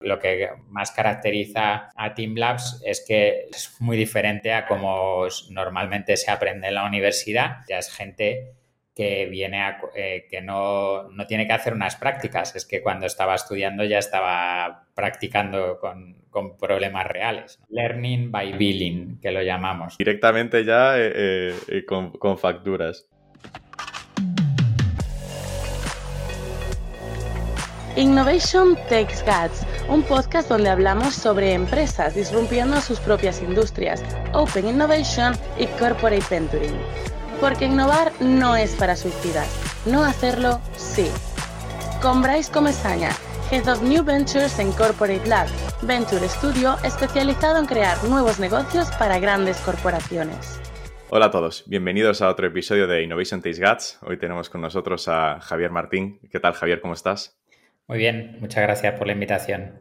Lo que más caracteriza a Team Labs es que es muy diferente a como normalmente se aprende en la universidad. Ya es gente que viene a, eh, que no, no, tiene que hacer unas prácticas, es que cuando estaba estudiando ya estaba practicando con, con problemas reales. Learning by billing, que lo llamamos. Directamente ya eh, eh, con, con facturas. Innovation Takes Guts, un podcast donde hablamos sobre empresas disrumpiendo sus propias industrias, Open Innovation y Corporate Venturing. Porque innovar no es para suicidas, no hacerlo sí. Con Bryce Comesaña, Head of New Ventures en Corporate Lab, Venture Studio especializado en crear nuevos negocios para grandes corporaciones. Hola a todos, bienvenidos a otro episodio de Innovation Takes Guts. Hoy tenemos con nosotros a Javier Martín. ¿Qué tal, Javier? ¿Cómo estás? Muy bien, muchas gracias por la invitación.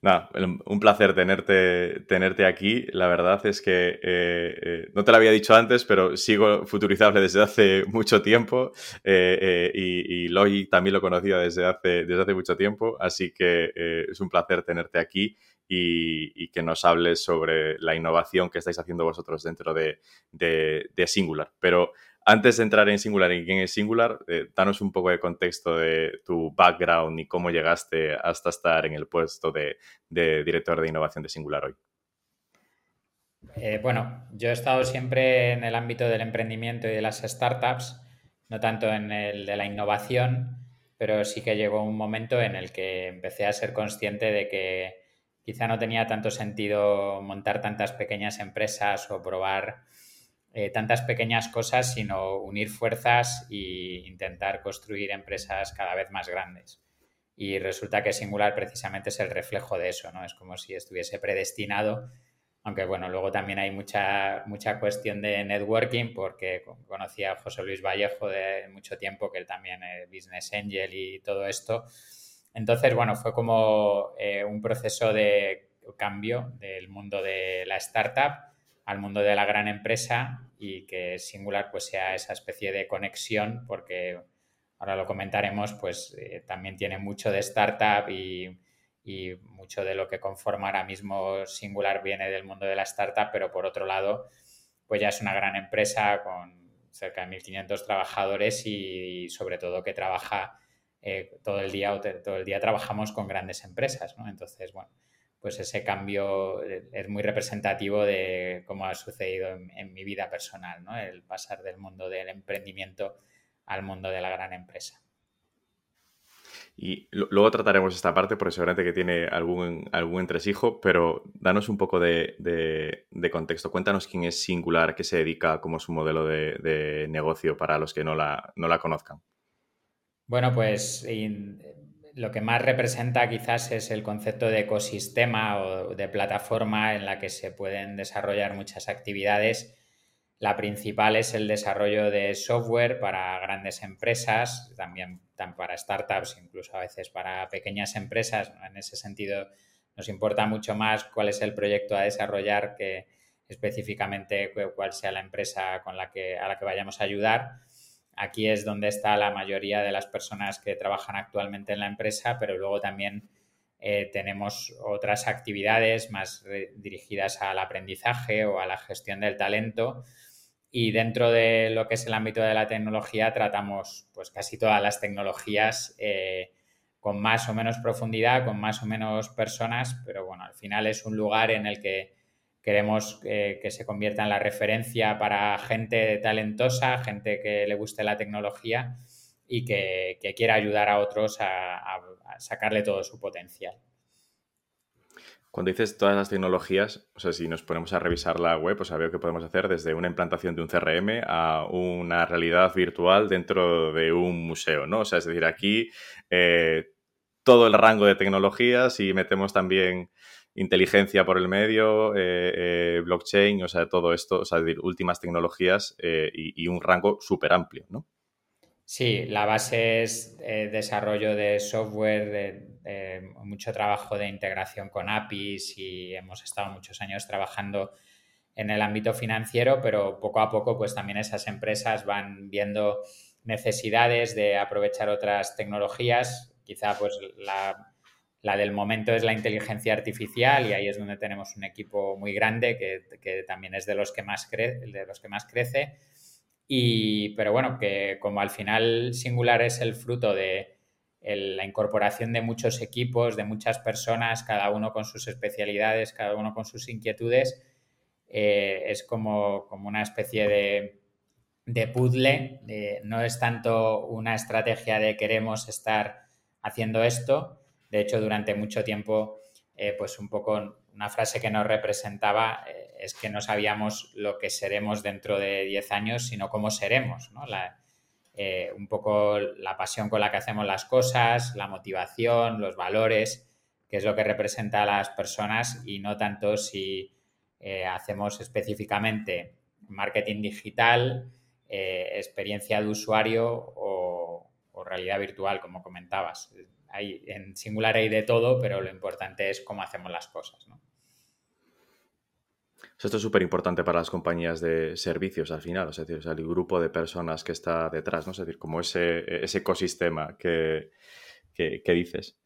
Nada, un placer tenerte, tenerte aquí. La verdad es que eh, eh, no te lo había dicho antes, pero sigo futurizable desde hace mucho tiempo eh, y, y también lo conocía desde hace, desde hace mucho tiempo, así que es un placer tenerte aquí y, y, que nos hables sobre la innovación que estáis haciendo vosotros dentro de, de, de Singular. Pero antes de entrar en Singular y quién es Singular, eh, danos un poco de contexto de tu background y cómo llegaste hasta estar en el puesto de, director de innovación de Singular hoy. Eh, bueno, yo he estado siempre en el ámbito del emprendimiento y de las startups, no tanto en el de la innovación, pero sí que llegó un momento en el que empecé a ser consciente de que quizá no tenía tanto sentido montar tantas pequeñas empresas o probar eh, tantas pequeñas cosas, sino unir fuerzas e intentar construir empresas cada vez más grandes. Y resulta que Singular precisamente es el reflejo de eso, ¿no? Es como si estuviese predestinado, aunque bueno, luego también hay mucha, mucha cuestión de networking, porque conocí a José Luis Vallejo de mucho tiempo, que él también es Business Angel y todo esto. Entonces, bueno, fue como eh, un proceso de cambio del mundo de la startup al mundo de la gran empresa y que Singular pues sea esa especie de conexión porque ahora lo comentaremos pues eh, también tiene mucho de startup y, y, mucho de lo que conforma ahora mismo Singular viene del mundo de la startup pero por otro lado pues ya es una gran empresa con cerca de 1.500 trabajadores y, sobre todo que trabaja eh, todo el día todo el día trabajamos con grandes empresas ¿no? entonces bueno pues ese cambio eh, es muy representativo de cómo ha sucedido en, mi vida personal, ¿no? El pasar del mundo del emprendimiento al mundo de la gran empresa. Y luego trataremos esta parte porque seguramente que tiene algún, algún entresijo, pero danos un poco de, contexto. Cuéntanos quién es Singular, qué se dedica, cómo es su modelo de, negocio para los que no la, no la conozcan. Bueno, pues lo que más representa quizás es el concepto de ecosistema o de plataforma en la que se pueden desarrollar muchas actividades. La principal es el desarrollo de software para grandes empresas, también para startups, incluso a veces para pequeñas empresas. En ese sentido, nos importa mucho más cuál es el proyecto a desarrollar que específicamente cuál sea la empresa con la que, a la que vayamos a ayudar. Aquí es donde está la mayoría de las personas que trabajan actualmente en la empresa, pero luego también eh, tenemos otras actividades más dirigidas al aprendizaje o a la gestión del talento. Y dentro de lo que es el ámbito de la tecnología tratamos pues casi todas las tecnologías eh, con más o menos profundidad, con más o menos personas, pero bueno, al final es un lugar en el que Queremos que se convierta en la referencia para gente talentosa, gente que le guste la tecnología y que, quiera ayudar a otros a, sacarle todo su potencial. Cuando dices todas las tecnologías, o sea, si nos ponemos a revisar la web, sea, veo que podemos hacer desde una implantación de un CRM a una realidad virtual dentro de un museo, ¿no? O sea, es decir, aquí eh, todo el rango de tecnologías y metemos también inteligencia por el medio, eh, eh, blockchain, o sea, todo esto, o sea, últimas tecnologías eh, y, un rango súper amplio, ¿no? Sí, la base es desarrollo de software, mucho trabajo de integración con APIs y hemos estado muchos años trabajando en el ámbito financiero, pero poco a poco pues también esas empresas van viendo necesidades de aprovechar otras tecnologías. Quizá pues la La del momento es la inteligencia artificial y ahí es donde tenemos un equipo muy grande que, también es de los que más, de los que más crece. Y, pero bueno, que como al final Singular es el fruto de la incorporación de muchos equipos, de muchas personas, cada uno con sus especialidades, cada uno con sus inquietudes, eh, es como, como, una especie de, de puzzle. no es tanto una estrategia de queremos estar haciendo esto. De hecho, durante mucho tiempo, eh, pues un poco una frase que nos representaba eh, es que no sabíamos lo que seremos dentro de 10 años, sino cómo seremos, ¿no? Eh, un poco la pasión con la que hacemos las cosas, la motivación, los valores, que es lo que representa a las personas y no tanto si hacemos específicamente marketing digital, experiencia de usuario o realidad virtual, como comentabas hay, en Singular hay de todo, pero lo importante es cómo hacemos las cosas, ¿no? Esto es súper importante para las compañías de servicios al final, es decir, el grupo de personas que está detrás, ¿no? Es decir, como ese, ese ecosistema que, dices.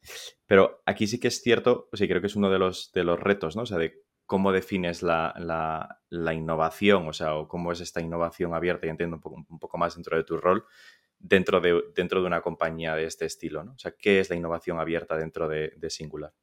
Pero aquí sí que es cierto, sí, creo que es uno de los, de los retos, ¿no? O sea, de cómo defines la, innovación, o sea, o cómo es esta innovación abierta, y entiendo un poco, un poco más dentro de tu rol, dentro de, dentro de una compañía de este estilo? ¿no? O sea, ¿qué es la innovación abierta dentro de, Singular?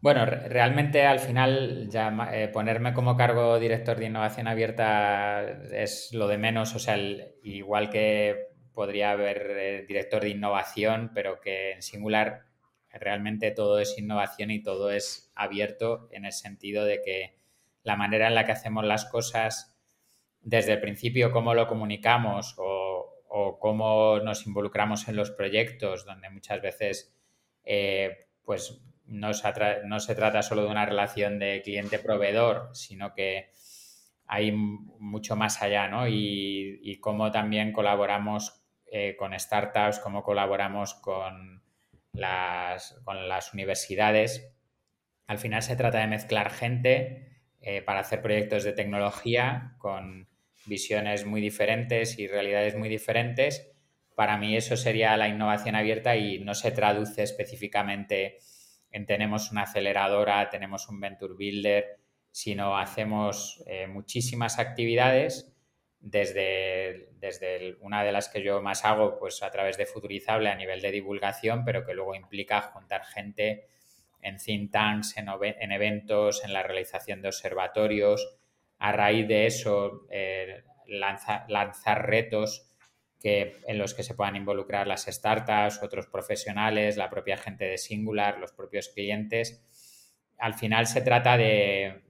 Bueno, realmente al final eh, ponerme como cargo director de innovación abierta es lo de menos, o sea, igual que podría haber eh, director de innovación, pero que en Singular realmente todo es innovación y todo es abierto en el sentido de que la manera en la que hacemos las cosas desde el principio, cómo lo comunicamos o o cómo nos involucramos en los proyectos, donde muchas veces eh, pues no se, trata solo de una relación de cliente-proveedor, sino que hay mucho más allá, ¿no? Y, cómo también colaboramos eh, con startups, cómo colaboramos con las, con las universidades. Al final se trata de mezclar gente eh, para hacer proyectos de tecnología con visiones muy diferentes y realidades muy diferentes. Para mí eso sería la innovación abierta y no se traduce específicamente en tenemos una aceleradora, tenemos un venture builder, sino hacemos eh, muchísimas actividades desde, desde una de las que yo más hago, pues a través de Futurizable a nivel de divulgación, pero que luego implica juntar gente en think tanks, en, en eventos, en la realización de observatorios, a raíz de eso eh, lanzar retos que, en los que se puedan involucrar las startups, otros profesionales, la propia gente de Singular, los propios clientes. Al final se trata de,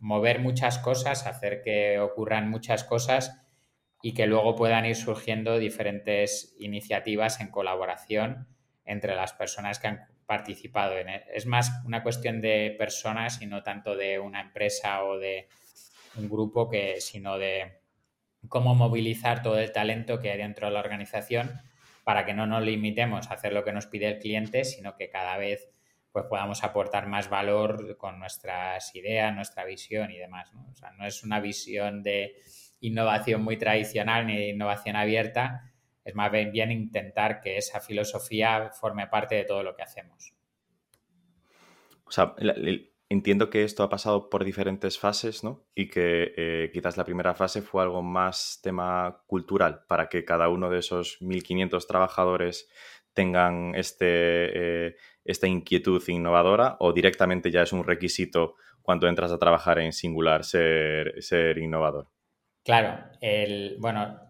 mover muchas cosas, hacer que ocurran muchas cosas y que luego puedan ir surgiendo diferentes iniciativas en colaboración entre las personas que han participado él. Es más una cuestión de personas y no tanto de una empresa o de un grupo que, sino de cómo movilizar todo el talento que hay dentro de la organización para que no nos limitemos a hacer lo que nos pide el cliente, sino que cada vez pues podamos aportar más valor con nuestras ideas, nuestra visión y demás. ¿no? O sea, no es una visión de innovación muy tradicional ni de innovación abierta, es más bien intentar que esa filosofía forme parte de todo lo que hacemos. O sea, Entiendo que esto ha pasado por diferentes fases, ¿no? Y que eh, quizás la primera fase fue algo más tema cultural, para que cada uno de esos 1.500 trabajadores tengan este, eh, esta inquietud innovadora o directamente ya es un requisito cuando entras a trabajar en singular ser, ser innovador. Claro, el, bueno,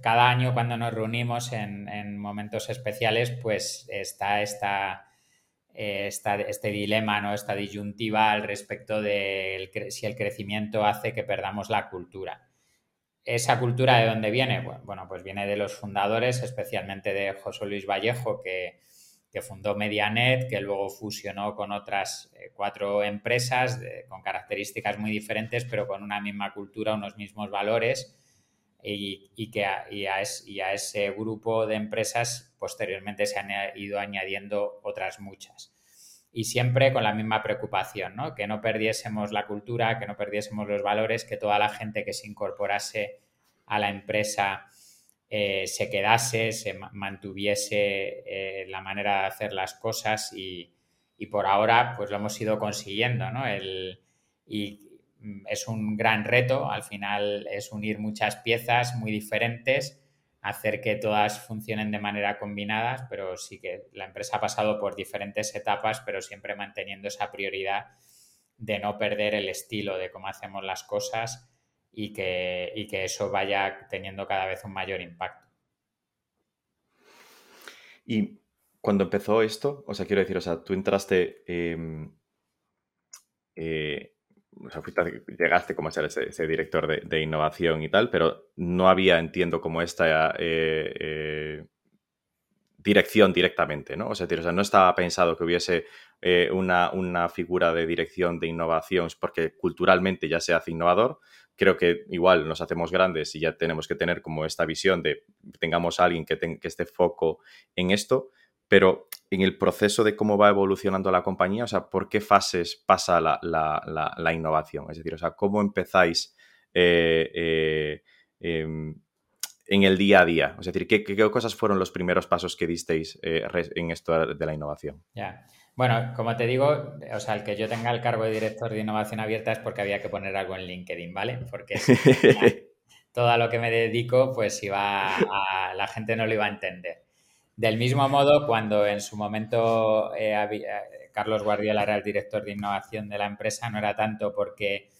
cada año cuando nos reunimos en momentos especiales, pues está esta eh, este dilema, ¿no? esta disyuntiva al respecto de si el crecimiento hace que perdamos la cultura. ¿Esa cultura de dónde viene? Bueno, pues viene de los fundadores, especialmente de José Luis Vallejo, que, fundó Medianet, que luego fusionó con otras eh, cuatro empresas con características muy diferentes, pero con una misma cultura, unos mismos valores y, que a, y, ese grupo de empresas posteriormente se han ido añadiendo otras muchas. Y siempre con la misma preocupación, ¿no? que no perdiésemos la cultura, que no perdiésemos los valores, que toda la gente que se incorporase a la empresa eh, se quedase, se mantuviese eh, la manera de hacer las cosas y, por ahora pues lo hemos ido consiguiendo, ¿no? y es un gran reto, al final es unir muchas piezas muy diferentes, hacer que todas funcionen de manera combinada, pero sí que la empresa ha pasado por diferentes etapas, pero siempre manteniendo esa prioridad de no perder el estilo de cómo hacemos las cosas y que, que eso vaya teniendo cada vez un mayor impacto. Y cuando empezó esto, o sea, quiero decir, o sea, tú entraste, em, eh, o sea, llegaste como a ser ese, director de, innovación y tal, pero no había, entiendo, como esta eh, eh, dirección directamente, ¿no? O sea, no estaba pensado que hubiese una, una, figura de dirección de innovación porque culturalmente ya se hace innovador, creo que igual nos hacemos grandes y ya tenemos que tener como esta visión de tengamos a alguien que, que esté foco en esto, pero en el proceso de cómo va evolucionando la compañía, o sea, ¿por qué fases pasa la, innovación? Es decir, o sea, ¿cómo empezáis eh, eh, em, en el día a día? Es decir, ¿qué, cosas fueron los primeros pasos que disteis eh, en esto de la innovación? Ya. Bueno, como te digo, o sea, el que yo tenga el cargo de director de innovación abierta es porque había que poner algo en LinkedIn, ¿vale? Porque todo a lo que me dedico, pues iba a, la gente no lo iba a entender. Del mismo modo, cuando en su momento eh, eh, Carlos Guardiola era el director de innovación de la empresa, no era tanto porque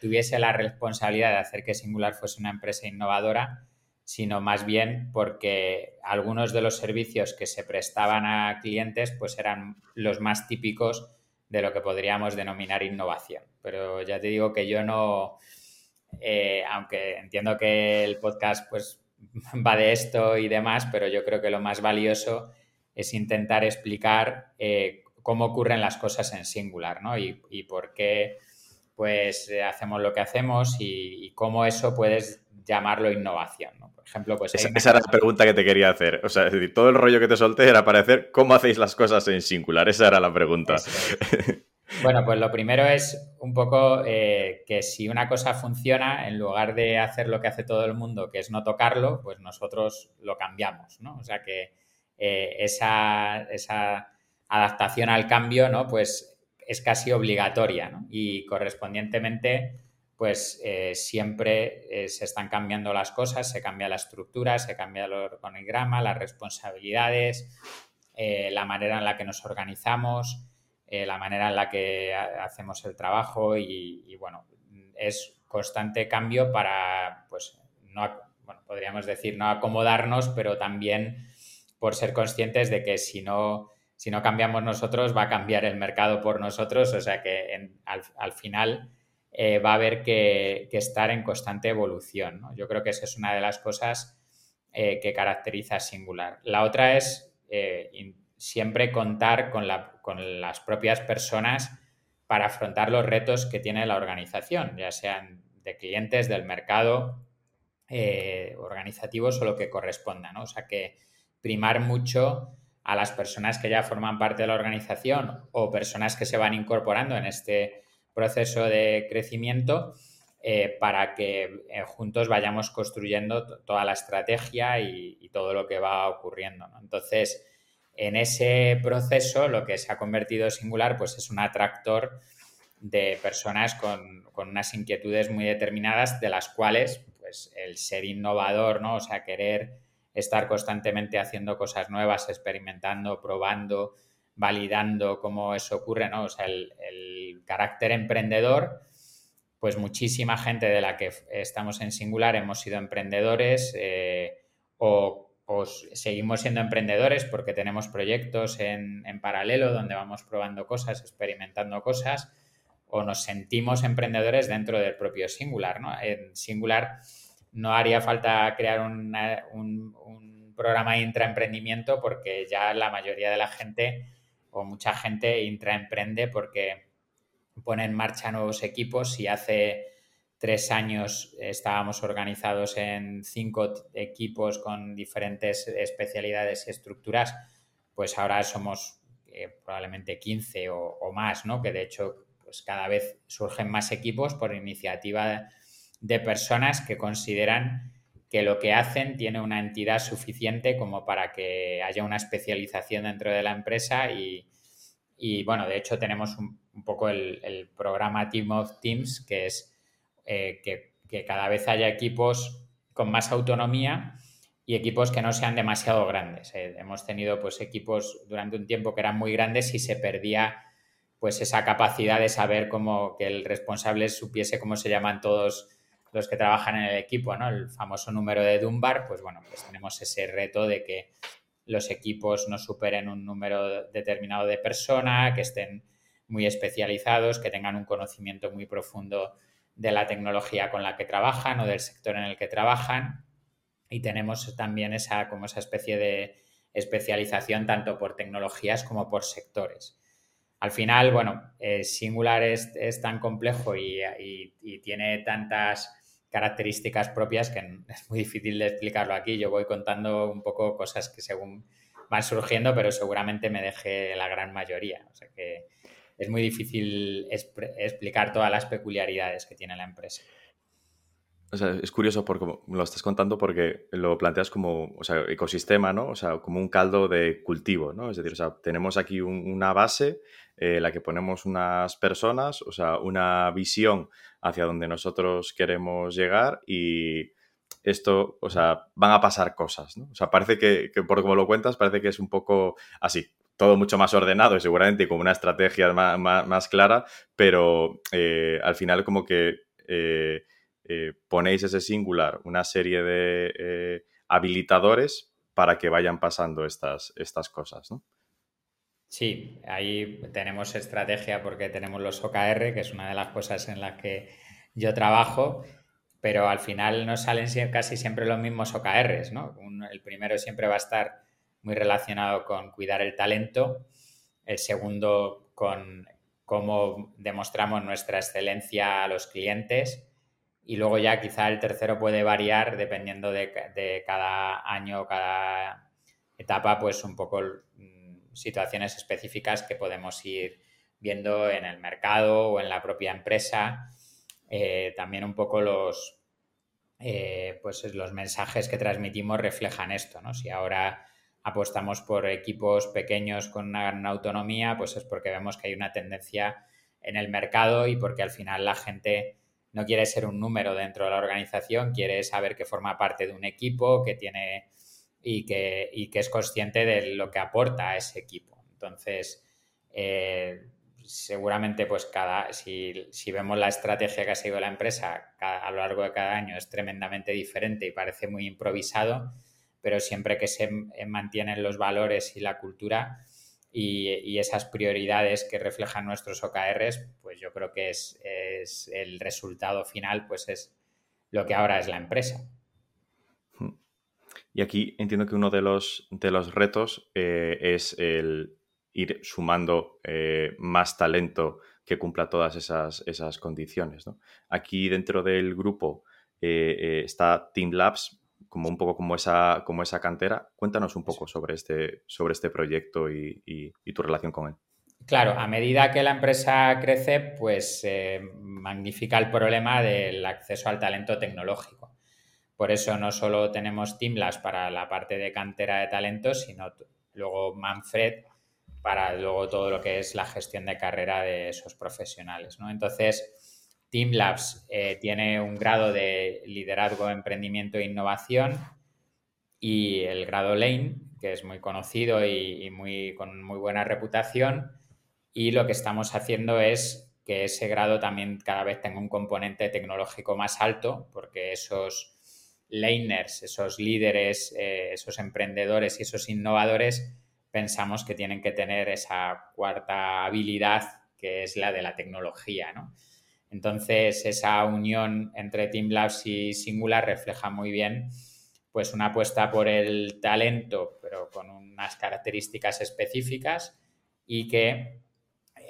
tuviese la responsabilidad de hacer que Singular fuese una empresa innovadora, sino más bien porque algunos de los servicios que se prestaban a clientes pues eran los más típicos de lo que podríamos denominar innovación. Pero ya te digo que yo no, eh, aunque entiendo que el podcast pues va de esto y demás, pero yo creo que lo más valioso es intentar explicar eh, cómo ocurren las cosas en singular, ¿no? Y, por qué pues hacemos lo que hacemos y, y cómo eso puedes llamarlo innovación, ¿no? ejemplo, pues... Esa, era la pregunta que te quería hacer. O sea, es decir, todo el rollo que te solté era para cómo hacéis las cosas en singular. Esa era la pregunta. Bueno, pues lo primero es un poco eh, que si una cosa funciona, en lugar de hacer lo que hace todo el mundo, que es no tocarlo, pues nosotros lo cambiamos, ¿no? O sea que eh, esa, esa, adaptación al cambio, ¿no? Pues es casi obligatoria, ¿no? Y correspondientemente pues eh, siempre se están cambiando las cosas, se cambia la estructura, se cambia el organigrama, las responsabilidades, la manera en la que nos organizamos, la manera en la que hacemos el trabajo y, bueno, es constante cambio para, pues, no, podríamos decir, no acomodarnos, pero también por ser conscientes de que si no, si no cambiamos nosotros, va a cambiar el mercado por nosotros, o sea que al final eh, va a haber que, estar en constante evolución. Yo creo que esa es una de las cosas eh, que caracteriza a Singular. La otra es eh, siempre contar con, las propias personas para afrontar los retos que tiene la organización, ya sean de clientes, del mercado, organizativos o lo que corresponda. O sea que primar mucho a las personas que ya forman parte de la organización o personas que se van incorporando en este proceso de crecimiento eh, para que eh, juntos vayamos construyendo toda la estrategia y, todo lo que va ocurriendo. Entonces, en ese proceso, lo que se ha convertido singular, pues es un atractor de personas con, unas inquietudes muy determinadas, de las cuales, pues, el ser innovador, ¿no? O sea, querer estar constantemente haciendo cosas nuevas, experimentando, probando, validando cómo eso ocurre, ¿no? O sea, el, carácter emprendedor, pues muchísima gente de la que estamos en singular hemos sido emprendedores eh, o, seguimos siendo emprendedores porque tenemos proyectos en, paralelo donde vamos probando cosas, experimentando cosas, o nos sentimos emprendedores dentro del propio singular, ¿no? En singular no haría falta crear un, un programa intraemprendimiento porque ya la mayoría de la gente o mucha gente intraemprende porque pone en marcha nuevos equipos. y hace tres años estábamos organizados en cinco equipos con diferentes especialidades y estructuras, pues ahora somos eh, probablemente 15 o, más, ¿no? Que de hecho, pues cada vez surgen más equipos por iniciativa de personas que consideran que lo que hacen tiene una entidad suficiente como para que haya una especialización dentro de la empresa y, bueno, de hecho tenemos un, poco el, programa Team of Teams, que es eh, que, cada vez haya equipos con más autonomía y equipos que no sean demasiado grandes. Eh, hemos tenido pues equipos durante un tiempo que eran muy grandes y se perdía pues esa capacidad de saber cómo que el responsable supiese cómo se llaman todos los que trabajan en el equipo, ¿no? El famoso número de Dunbar, pues bueno, pues tenemos ese reto de que los equipos no superen un número determinado de personas, que estén muy especializados, que tengan un conocimiento muy profundo de la tecnología con la que trabajan o del sector en el que trabajan. Y tenemos también esa, como esa especie de especialización tanto por tecnologías como por sectores. Al final, bueno, eh, Singular es, tan complejo y, y, tiene tantas características propias que es muy difícil de explicarlo aquí. Yo voy contando un poco cosas que según van surgiendo, pero seguramente me deje la gran mayoría. O sea que es muy difícil explicar todas las peculiaridades que tiene la empresa. O sea, es curioso porque lo estás contando porque lo planteas como, ecosistema, ¿no? O sea, como un caldo de cultivo, ¿no? Es decir, tenemos aquí una base en eh, la que ponemos unas personas, o sea, una visión hacia donde nosotros queremos llegar y esto, o sea, van a pasar cosas, ¿no? O sea, parece que, por como lo cuentas, parece que es un poco así, todo mucho más ordenado y seguramente con una estrategia más, clara, pero eh, al final como que... Eh, eh, ponéis ese singular, una serie de habilitadores para que vayan pasando estas, estas cosas, ¿no? Sí, ahí tenemos estrategia porque tenemos los OKR, que es una de las cosas en las que yo trabajo, pero al final nos salen casi siempre los mismos OKRs, ¿no? el primero siempre va a estar muy relacionado con cuidar el talento, el segundo con cómo demostramos nuestra excelencia a los clientes y luego ya quizá el tercero puede variar dependiendo de, cada año o cada etapa, pues un poco mm, situaciones específicas que podemos ir viendo en el mercado o en la propia empresa. Eh, también un poco los, eh, pues los mensajes que transmitimos reflejan esto, ¿no? Si ahora apostamos por equipos pequeños con una gran autonomía, pues es porque vemos que hay una tendencia en el mercado y porque al final la gente no quiere ser un número dentro de la organización, quiere saber que forma parte de un equipo, que tiene y que, que es consciente de lo que aporta a ese equipo. Entonces, eh, seguramente, pues cada, si, vemos la estrategia que ha seguido la empresa a lo largo de cada año es tremendamente diferente y parece muy improvisado, pero siempre que se mantienen los valores y la cultura, y, esas prioridades que reflejan nuestros OKRs, pues yo creo que es, el resultado final, pues es lo que ahora es la empresa. Y aquí entiendo que uno de los, de los retos eh, es el ir sumando eh, más talento que cumpla todas esas, esas condiciones. Aquí dentro del grupo eh, está Team Labs, como un poco como esa, como esa cantera. Cuéntanos un poco sobre este, sobre este proyecto y, tu relación con él. Claro, a medida que la empresa crece, pues magnifica el problema del acceso al talento tecnológico. Por eso no solo tenemos Teamlabs para la parte de cantera de talentos, sino luego Manfred para luego todo lo que es la gestión de carrera de esos profesionales. ¿no? Entonces, Team Labs eh, tiene un grado de liderazgo, emprendimiento e innovación y el grado Lane, que es muy conocido y, muy, con muy buena reputación. Y lo que estamos haciendo es que ese grado también cada vez tenga un componente tecnológico más alto, porque esos laners, esos líderes, eh, esos emprendedores y esos innovadores, pensamos que tienen que tener esa cuarta habilidad que es la de la tecnología, ¿no? Entonces, esa unión entre Team Labs y Singular refleja muy bien pues una apuesta por el talento, pero con unas características específicas y que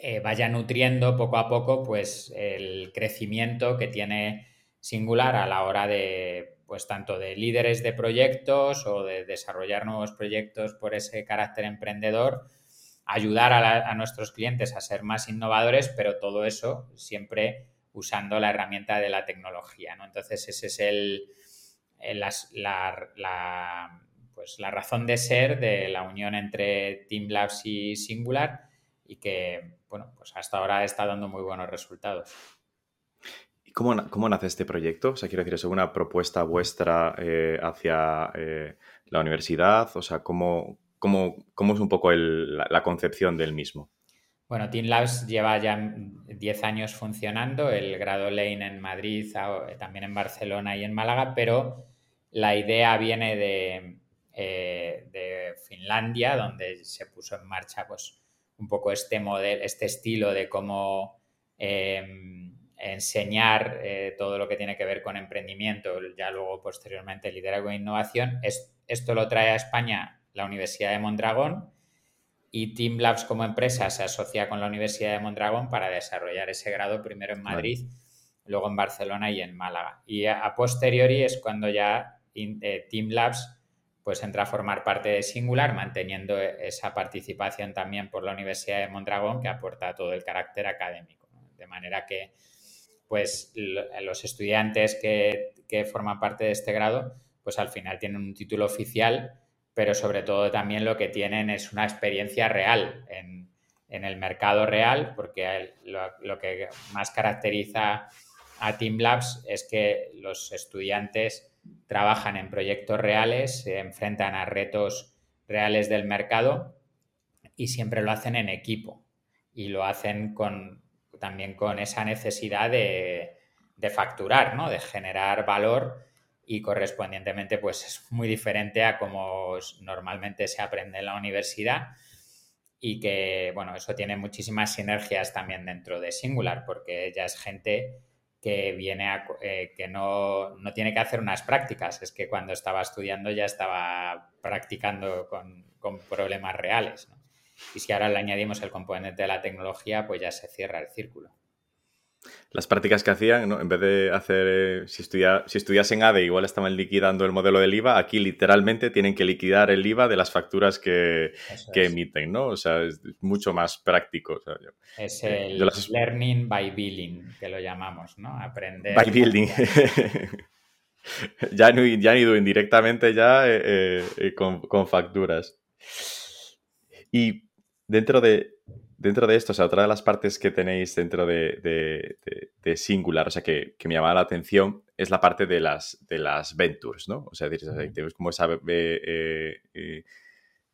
eh, vaya nutriendo poco a poco pues el crecimiento que tiene Singular a la hora de pues tanto de líderes de proyectos o de desarrollar nuevos proyectos por ese carácter emprendedor, ayudar a, nuestros clientes a ser más innovadores, pero todo eso siempre usando la herramienta de la tecnología. ¿no? Entonces, ese es el, la, pues la razón de ser de la unión entre Team Labs y Singular y que, bueno, pues hasta ahora está dando muy buenos resultados. ¿Y cómo, cómo nace este proyecto? O sea, quiero decir, ¿es una propuesta vuestra eh, hacia eh, la universidad? O sea, ¿cómo, cómo, es un poco la, concepción del mismo? Bueno, Team Labs lleva ya 10 años funcionando, el grado Lane en Madrid, también en Barcelona y en Málaga, pero la idea viene de, eh, Finlandia, donde se puso en marcha pues, un poco este modelo, este estilo de cómo em, enseñar eh, todo lo que tiene que ver con emprendimiento, ya luego posteriormente liderazgo e innovación. esto lo trae a España la Universidad de Mondragón y Team Labs como empresa se asocia con la Universidad de Mondragón para desarrollar ese grado primero en Madrid, luego en Barcelona y en Málaga. Y a, posteriori es cuando ya eh, Team Labs pues entra a formar parte de Singular, manteniendo esa participación también por la Universidad de Mondragón que aporta todo el carácter académico. De manera que pues los estudiantes que, que forman parte de este grado pues al final tienen un título oficial pero sobre todo también lo que tienen es una experiencia real en, el mercado real, porque lo, que más caracteriza a Team Labs es que los estudiantes trabajan en proyectos reales, se enfrentan a retos reales del mercado y siempre lo hacen en equipo y lo hacen con, también con esa necesidad de, de facturar, ¿no? de generar valor y correspondientemente pues es muy diferente a como normalmente se aprende en la universidad y que bueno, eso tiene muchísimas sinergias también dentro de Singular porque ya es gente que viene a, eh, que no, tiene que hacer unas prácticas, es que cuando estaba estudiando ya estaba practicando con, problemas reales. Y si ahora le añadimos el componente de la tecnología, pues ya se cierra el círculo las prácticas que hacían, ¿no? en vez de hacer, eh, si, estudia, si estudiasen ADE, igual estaban liquidando el modelo del IVA, aquí literalmente tienen que liquidar el IVA de las facturas que, emiten, ¿no? O sea, es mucho más práctico. es eh, el learning by billing, que lo llamamos, ¿no? Aprender. By billing. ya, han, ido indirectamente ya eh, con, con facturas. Y dentro de, dentro de esto, o sea, otra de las partes que tenéis dentro de, Singular, o sea, que, me llamaba la atención, es la parte de las, de las ventures, ¿no? O sea, tenemos como esa... Eh, eh,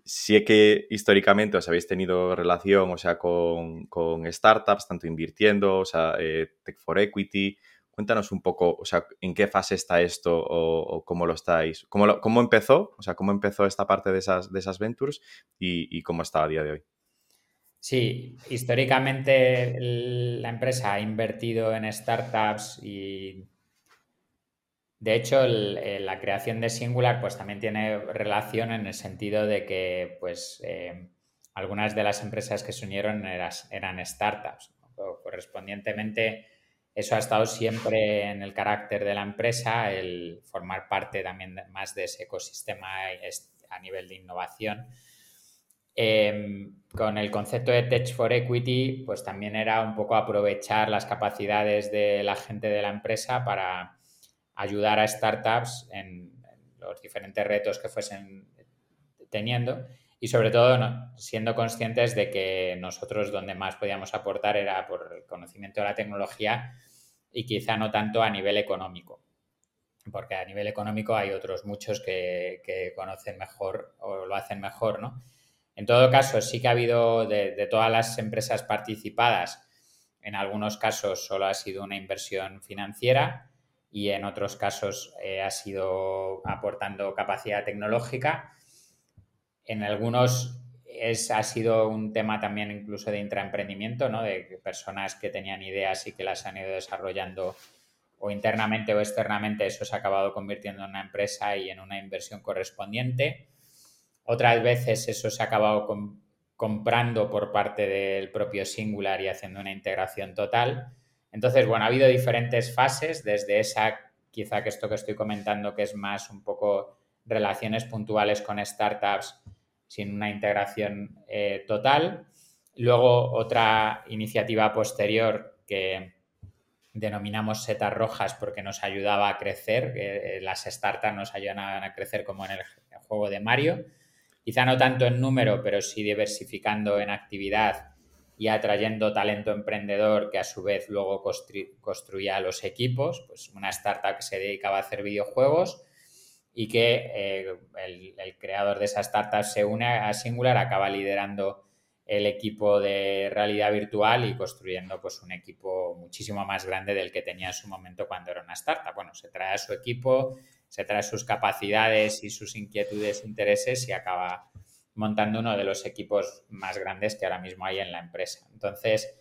sí que históricamente os habéis tenido relación, o sea, con, startups, tanto invirtiendo, o sea, eh, Tech for Equity. Cuéntanos un poco, o sea, en qué fase está esto o, cómo lo estáis, cómo, cómo empezó, o sea, cómo empezó esta parte de esas, de esas ventures y cómo está a día de hoy. Sí, históricamente la empresa ha invertido en startups y de hecho la creación de Singular pues también tiene relación en el sentido de que pues eh, algunas de las empresas que se unieron eran startups. correspondientemente eso ha estado siempre en el carácter de la empresa, el formar parte también más de ese ecosistema a nivel de innovación. Em, con el concepto de Tech for Equity, pues también era un poco aprovechar las capacidades de la gente de la empresa para ayudar a startups en, los diferentes retos que fuesen teniendo y sobre todo siendo conscientes de que nosotros donde más podíamos aportar era por el conocimiento de la tecnología y quizá no tanto a nivel económico, porque a nivel económico hay otros muchos que, que conocen mejor o lo hacen mejor, ¿no? En todo caso, sí que ha habido de, todas las empresas participadas, en algunos casos solo ha sido una inversión financiera y en otros casos eh, ha sido aportando capacidad tecnológica. En algunos es, ha sido un tema también incluso de intraemprendimiento, ¿no? de personas que tenían ideas y que las han ido desarrollando o internamente o externamente. Eso se ha acabado convirtiendo en una empresa y en una inversión correspondiente. Otras veces eso se ha acabado comprando por parte del propio Singular y haciendo una integración total. Entonces, bueno, ha habido diferentes fases, desde esa, quizá que esto que estoy comentando, que es más un poco relaciones puntuales con startups sin una integración eh, total. Luego, otra iniciativa posterior que, denominamos setas rojas porque nos ayudaba a crecer, eh, las startups nos ayudan a crecer como en el juego de Mario, quizá no tanto en número, pero sí diversificando en actividad y atrayendo talento emprendedor que a su vez luego construía los equipos, pues una startup que se dedicaba a hacer videojuegos y que eh, el, creador de esa startup se une a Singular, acaba liderando el equipo de realidad virtual y construyendo pues un equipo muchísimo más grande del que tenía en su momento cuando era una startup. Bueno, se trae a su equipo, se trae sus capacidades y sus inquietudes, intereses y acaba montando uno de los equipos más grandes que ahora mismo hay en la empresa. Entonces,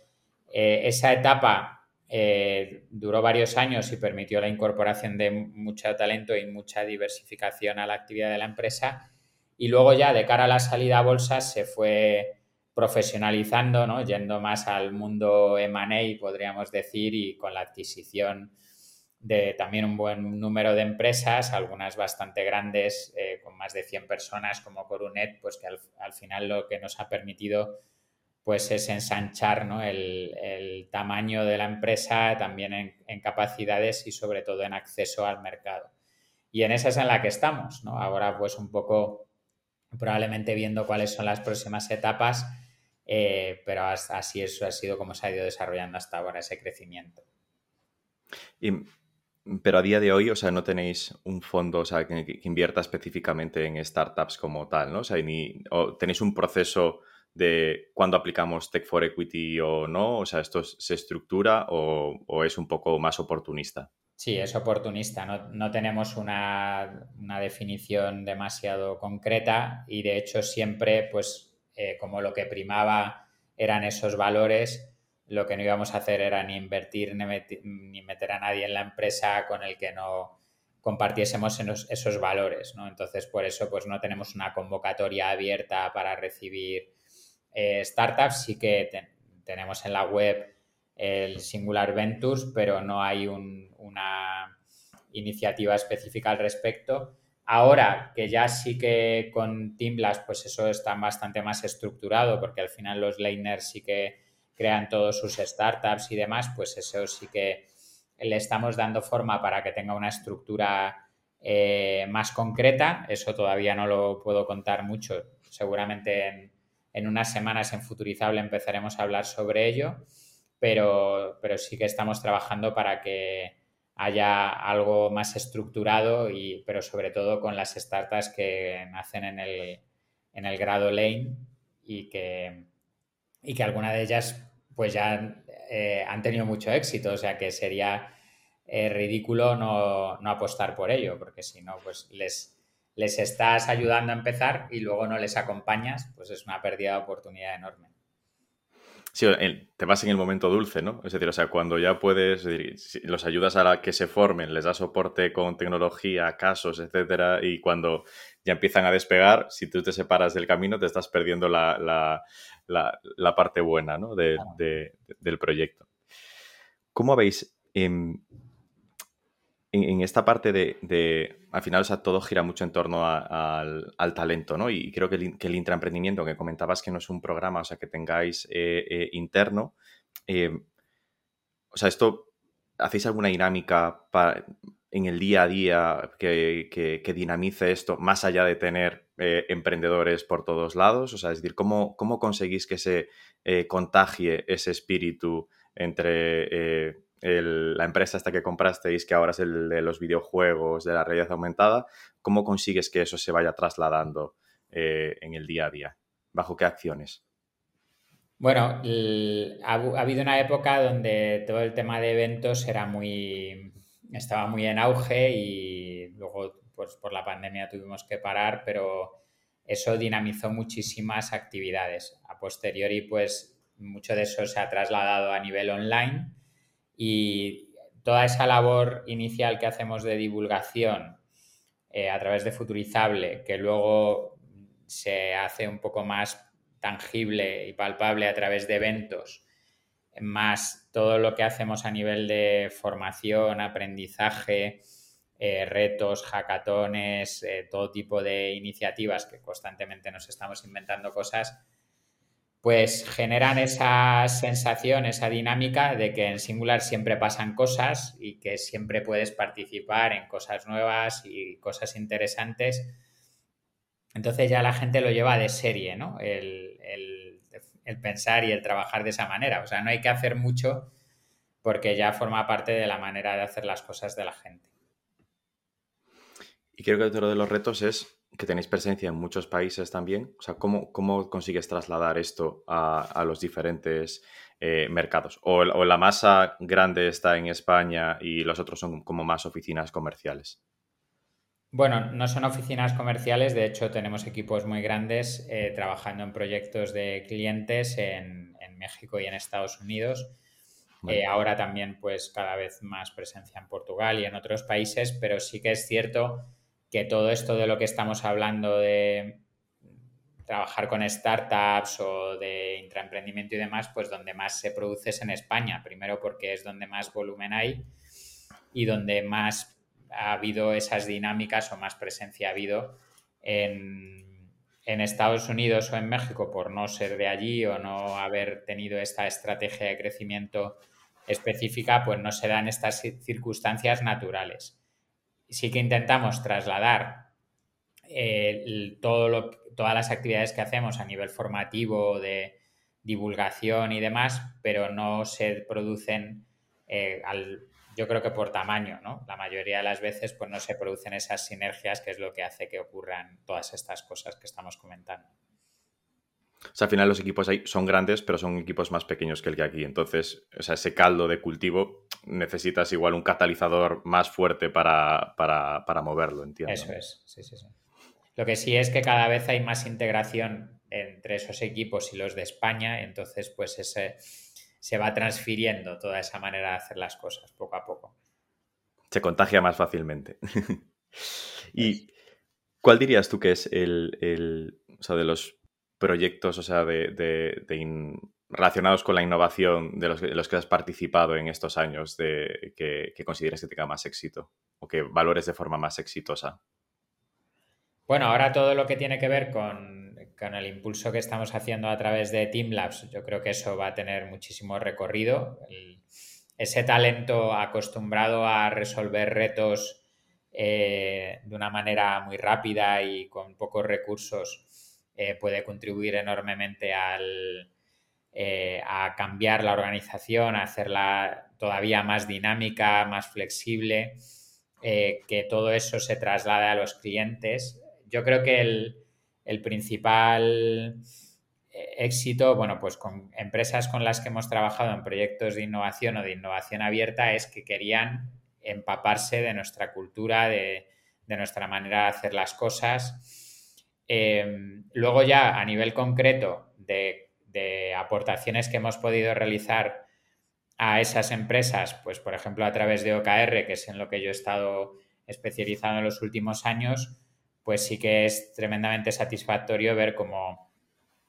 eh, esa etapa eh, duró varios años y permitió la incorporación de mucho talento y mucha diversificación a la actividad de la empresa. Y luego ya de cara a la salida a bolsa se fue profesionalizando, ¿no? yendo más al mundo M&A, podríamos decir, y con la adquisición de también un buen número de empresas, algunas bastante grandes, eh, con más de 100 personas como Corunet, pues que al, final lo que nos ha permitido pues es ensanchar ¿no? el, tamaño de la empresa también en, en, capacidades y sobre todo en acceso al mercado. Y en esa es en la que estamos, ¿no? Ahora pues un poco probablemente viendo cuáles son las próximas etapas eh, pero así eso ha sido como se ha ido desarrollando hasta ahora ese crecimiento. Pero a día de hoy, o sea, no tenéis un fondo o sea, que, invierta específicamente en startups como tal, ¿no? O sea, ni, tenéis un proceso de cuándo aplicamos Tech for Equity o no, o sea, esto se estructura o, es un poco más oportunista. Sí, es oportunista, no, no tenemos una, una, definición demasiado concreta y de hecho siempre pues eh, como lo que primaba eran esos valores, lo que no íbamos a hacer era ni invertir ni, meter a nadie en la empresa con el que no compartiésemos esos, valores. Entonces, por eso, pues no tenemos una convocatoria abierta para recibir eh, startups. Sí que tenemos en la web el Singular Ventures, pero no hay una iniciativa específica al respecto. Ahora que ya sí que con Teamblast, pues eso está bastante más estructurado, porque al final los laners sí que crean todos sus startups y demás, pues eso sí que le estamos dando forma para que tenga una estructura eh, más concreta. Eso todavía no lo puedo contar mucho. Seguramente en, en, unas semanas en Futurizable empezaremos a hablar sobre ello, pero, pero sí que estamos trabajando para que haya algo más estructurado, y, pero sobre todo con las startups que nacen en el, en el grado lane y que, y que alguna de ellas pues ya eh, han tenido mucho éxito, o sea que sería eh, ridículo no, no, apostar por ello, porque si no, pues les, les estás ayudando a empezar y luego no les acompañas, pues es una pérdida de oportunidad enorme. Sí, te vas en el momento dulce, ¿no? Es decir, o sea, cuando ya puedes, los ayudas a que se formen, les das soporte con tecnología, casos, etcétera, y cuando ya empiezan a despegar, si tú te separas del camino, te estás perdiendo la, parte buena, ¿no? del proyecto. ¿Cómo habéis, em, en, esta parte de, al final, o sea, todo gira mucho en torno al, talento, ¿no? Y creo que el, intraemprendimiento que comentabas que no es un programa, o sea, que tengáis eh, eh, interno, eh, o sea, esto, ¿hacéis alguna dinámica en el día a día que, dinamice esto, más allá de tener emprendedores por todos lados? O sea, es decir, ¿cómo, cómo conseguís que se contagie ese espíritu entre la empresa hasta que comprasteis, que ahora es el de los videojuegos, de la realidad aumentada, ¿cómo consigues que eso se vaya trasladando eh, en el día a día? ¿Bajo qué acciones? Bueno, ha, habido una época donde todo el tema de eventos era muy, estaba muy en auge y luego pues, por la pandemia tuvimos que parar, pero eso dinamizó muchísimas actividades. A posteriori, pues mucho de eso se ha trasladado a nivel online y toda esa labor inicial que hacemos de divulgación eh, a través de Futurizable, que luego se hace un poco más tangible y palpable a través de eventos, más todo lo que hacemos a nivel de formación, aprendizaje, eh, retos, hackatones, eh, todo tipo de iniciativas que constantemente nos estamos inventando cosas, pues generan esa sensación, esa dinámica de que en Singular siempre pasan cosas y que siempre puedes participar en cosas nuevas y cosas interesantes. Entonces ya la gente lo lleva de serie, ¿no? El, el pensar y el trabajar de esa manera. O sea, no hay que hacer mucho porque ya forma parte de la manera de hacer las cosas de la gente. Y creo que otro de los retos es que tenéis presencia en muchos países también. O sea, ¿cómo, cómo consigues trasladar esto a, los diferentes eh, mercados? O, la masa grande está en España y los otros son como más oficinas comerciales? Bueno, no son oficinas comerciales, de hecho tenemos equipos muy grandes eh, trabajando en proyectos de clientes en, México y en Estados Unidos. Eh, ahora también pues cada vez más presencia en Portugal y en otros países, pero sí que es cierto que todo esto de lo que estamos hablando de trabajar con startups o de intraemprendimiento y demás, pues donde más se produce es en España. Primero porque es donde más volumen hay y donde más ha habido esas dinámicas o más presencia ha habido en, en Estados Unidos o en México por no ser de allí o no haber tenido esta estrategia de crecimiento específica, pues no se dan estas circunstancias naturales sí que intentamos trasladar eh, todo todas las actividades que hacemos a nivel formativo, de divulgación y demás, pero no se producen eh, yo creo que por tamaño, ¿no? La mayoría de las veces pues no se producen esas sinergias que es lo que hace que ocurran todas estas cosas que estamos comentando. O sea, al final los equipos ahí son grandes, pero son equipos más pequeños que el que aquí. Entonces, o sea, ese caldo de cultivo necesitas igual un catalizador más fuerte para, moverlo, entiendo. Eso es, sí, sí, sí. Lo que sí es que cada vez hay más integración entre esos equipos y los de España, entonces pues ese, se va transfiriendo toda esa manera de hacer las cosas poco a poco. Se contagia más fácilmente. ¿Y cuál dirías tú que es el, el o sea, de los proyectos, o sea, de, relacionados con la innovación de los, que has participado en estos años de, que, que consideres que tenga más éxito o que valores de forma más exitosa? Bueno, ahora todo lo que tiene que ver con, con, el impulso que estamos haciendo a través de Team Labs, yo creo que eso va a tener muchísimo recorrido. ese talento acostumbrado a resolver retos eh, de una manera muy rápida y con pocos recursos eh, puede contribuir enormemente eh, a cambiar la organización, a hacerla todavía más dinámica, más flexible, eh, que todo eso se traslade a los clientes. Yo creo que el, principal éxito, bueno, pues con empresas con las que hemos trabajado en proyectos de innovación o de innovación abierta es que querían empaparse de nuestra cultura, de, de nuestra manera de hacer las cosas Em, luego ya a nivel concreto de, aportaciones que hemos podido realizar a esas empresas, pues por ejemplo a través de OKR, que es en lo que yo he estado especializado en los últimos años, pues sí que es tremendamente satisfactorio ver como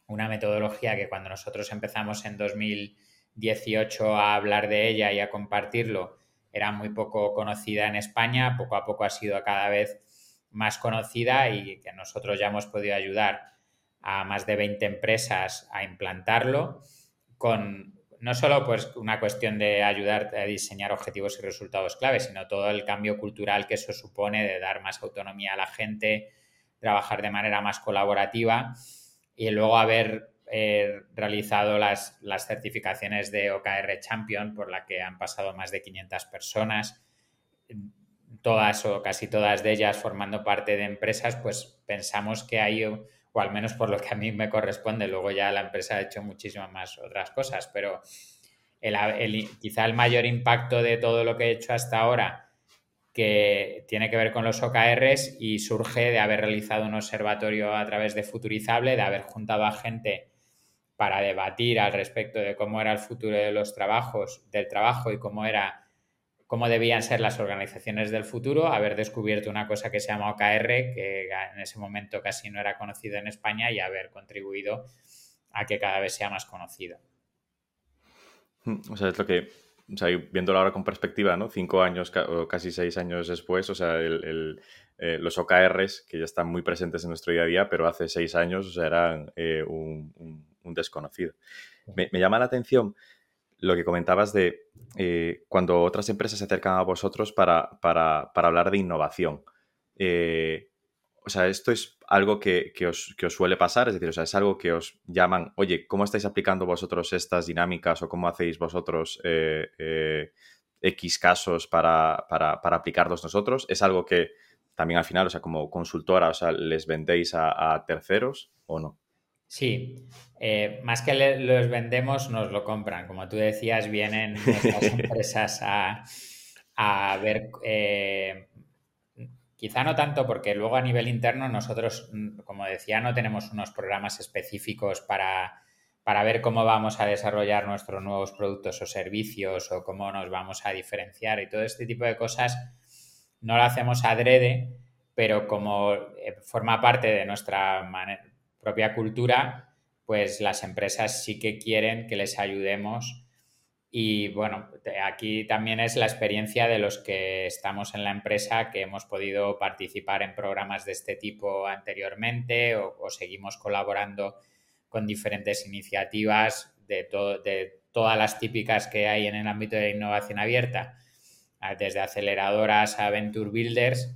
una metodología que cuando nosotros empezamos en 2018 a hablar de ella y a compartirlo, era muy poco conocida en España, poco a poco ha sido cada vez más conocida y que nosotros ya hemos podido ayudar a más de 20 empresas a implantarlo con no solo pues una cuestión de ayudar a diseñar objetivos y resultados clave, sino todo el cambio cultural que eso supone de dar más autonomía a la gente, trabajar de manera más colaborativa y luego haber eh, realizado las, las certificaciones de OKR Champion por la que han pasado más de 500 personas todas o casi todas de ellas formando parte de empresas, pues pensamos que hay, o al menos por lo que a mí me corresponde, luego ya la empresa ha hecho muchísimas más otras cosas, pero el, quizá el mayor impacto de todo lo que he hecho hasta ahora, que tiene que ver con los OKRs y surge de haber realizado un observatorio a través de Futurizable, de haber juntado a gente para debatir al respecto de cómo era el futuro de los trabajos, del trabajo y cómo era cómo debían ser las organizaciones del futuro, haber descubierto una cosa que se llama OKR, que en ese momento casi no era conocido en España, y haber contribuido a que cada vez sea más conocido. Hmm, o sea, es lo que, o sea, viéndolo ahora con perspectiva, ¿no? Cinco años o casi seis años después, o sea, eh, los OKRs, que ya están muy presentes en nuestro día a día, pero hace seis años, o sea, eran eh, un, desconocido. Me, llama la atención lo que comentabas de eh, cuando otras empresas se acercan a vosotros para, para, hablar de innovación. Eh, o sea, esto es algo que, os, suele pasar, es decir, o sea, es algo que os llaman, oye, ¿cómo estáis aplicando vosotros estas dinámicas o cómo hacéis vosotros eh, X casos para, para, para, aplicarlos nosotros? ¿Es algo que también al final, o sea, como consultora, o sea, les vendéis a, terceros o no? Sí, eh, más que los vendemos, nos lo compran. Como tú decías, vienen nuestras empresas a, ver, eh, quizá no tanto porque luego a nivel interno nosotros, como decía, no tenemos unos programas específicos para, para ver cómo vamos a desarrollar nuestros nuevos productos o servicios o cómo nos vamos a diferenciar y todo este tipo de cosas no lo hacemos adrede, pero como eh, forma parte de nuestra propia cultura, pues las empresas sí que quieren que les ayudemos. Y bueno, aquí también es la experiencia de los que estamos en la empresa, que hemos podido participar en programas de este tipo anteriormente o, seguimos colaborando con diferentes iniciativas de, de todas las típicas que hay en el ámbito de innovación abierta desde aceleradoras a Venture Builders,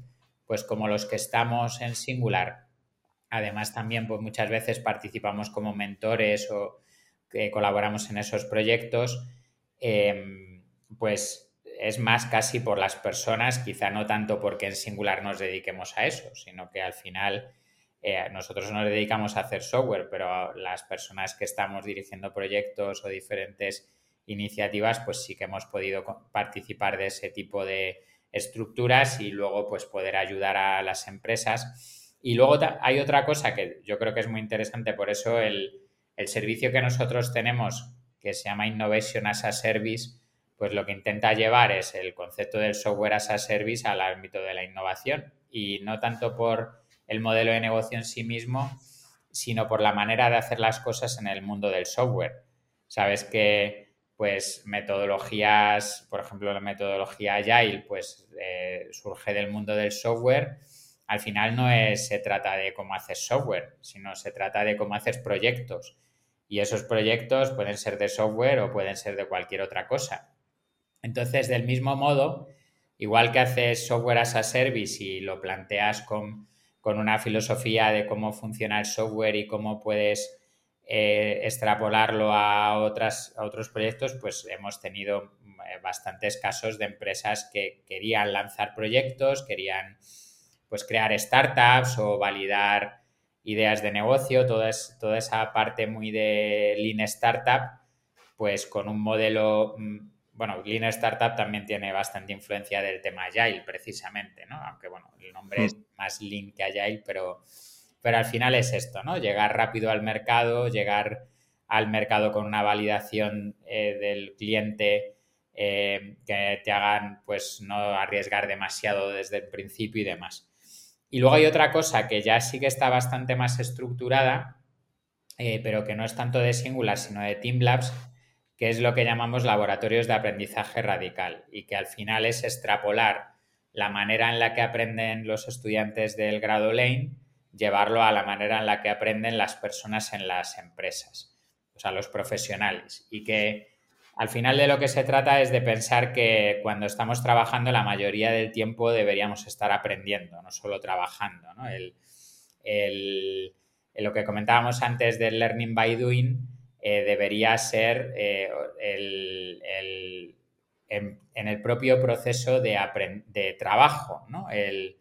pues como los que estamos en Singular. Además, también pues muchas veces participamos como mentores o que colaboramos en esos proyectos, em, pues es más casi por las personas, quizá no tanto porque en Singular nos dediquemos a eso, sino que al final eh, nosotros nos dedicamos a hacer software, pero las personas que estamos dirigiendo proyectos o diferentes iniciativas, pues sí que hemos podido participar de ese tipo de estructuras y luego pues poder ayudar a las empresas. Y luego hay otra cosa que yo creo que es muy interesante, por eso el, servicio que nosotros tenemos, que se llama Innovation as a Service, pues lo que intenta llevar es el concepto del software as a service al ámbito de la innovación y no tanto por el modelo de negocio en sí mismo, sino por la manera de hacer las cosas en el mundo del software. Sabes que pues metodologías, por ejemplo, la metodología Agile, pues eh, surge del mundo del software. Al final no es, se trata de cómo haces software, sino se trata de cómo haces proyectos. Y esos proyectos pueden ser de software o pueden ser de cualquier otra cosa. Entonces, del mismo modo, igual que haces software as a service y lo planteas con, con una filosofía de cómo funciona el software y cómo puedes eh, extrapolarlo a, otras, a otros proyectos, pues hemos tenido eh, bastantes casos de empresas que querían lanzar proyectos, querían pues crear startups o validar ideas de negocio, toda, toda esa parte muy de Lean Startup, pues con un modelo, mm, bueno, Lean Startup también tiene bastante influencia del tema Agile, precisamente, ¿no? Aunque, bueno, el nombre es más Lean que Agile, pero pero al final es esto, ¿no? Llegar rápido al mercado, llegar al mercado con una validación eh, del cliente eh, que te hagan pues no arriesgar demasiado desde el principio y demás. Y luego hay otra cosa que ya sí que está bastante más estructurada, eh, pero que no es tanto de Singular, sino de Team Labs, que es lo que llamamos laboratorios de aprendizaje radical y que al final es extrapolar la manera en la que aprenden los estudiantes del grado Lane llevarlo a la manera en la que aprenden las personas en las empresas, o sea, los profesionales. Y que al final de lo que se trata es de pensar que cuando estamos trabajando la mayoría del tiempo deberíamos estar aprendiendo, no solo trabajando. ¿no? El, lo que comentábamos antes del learning by doing eh, debería ser eh, en, el propio proceso de, de trabajo, ¿no? El,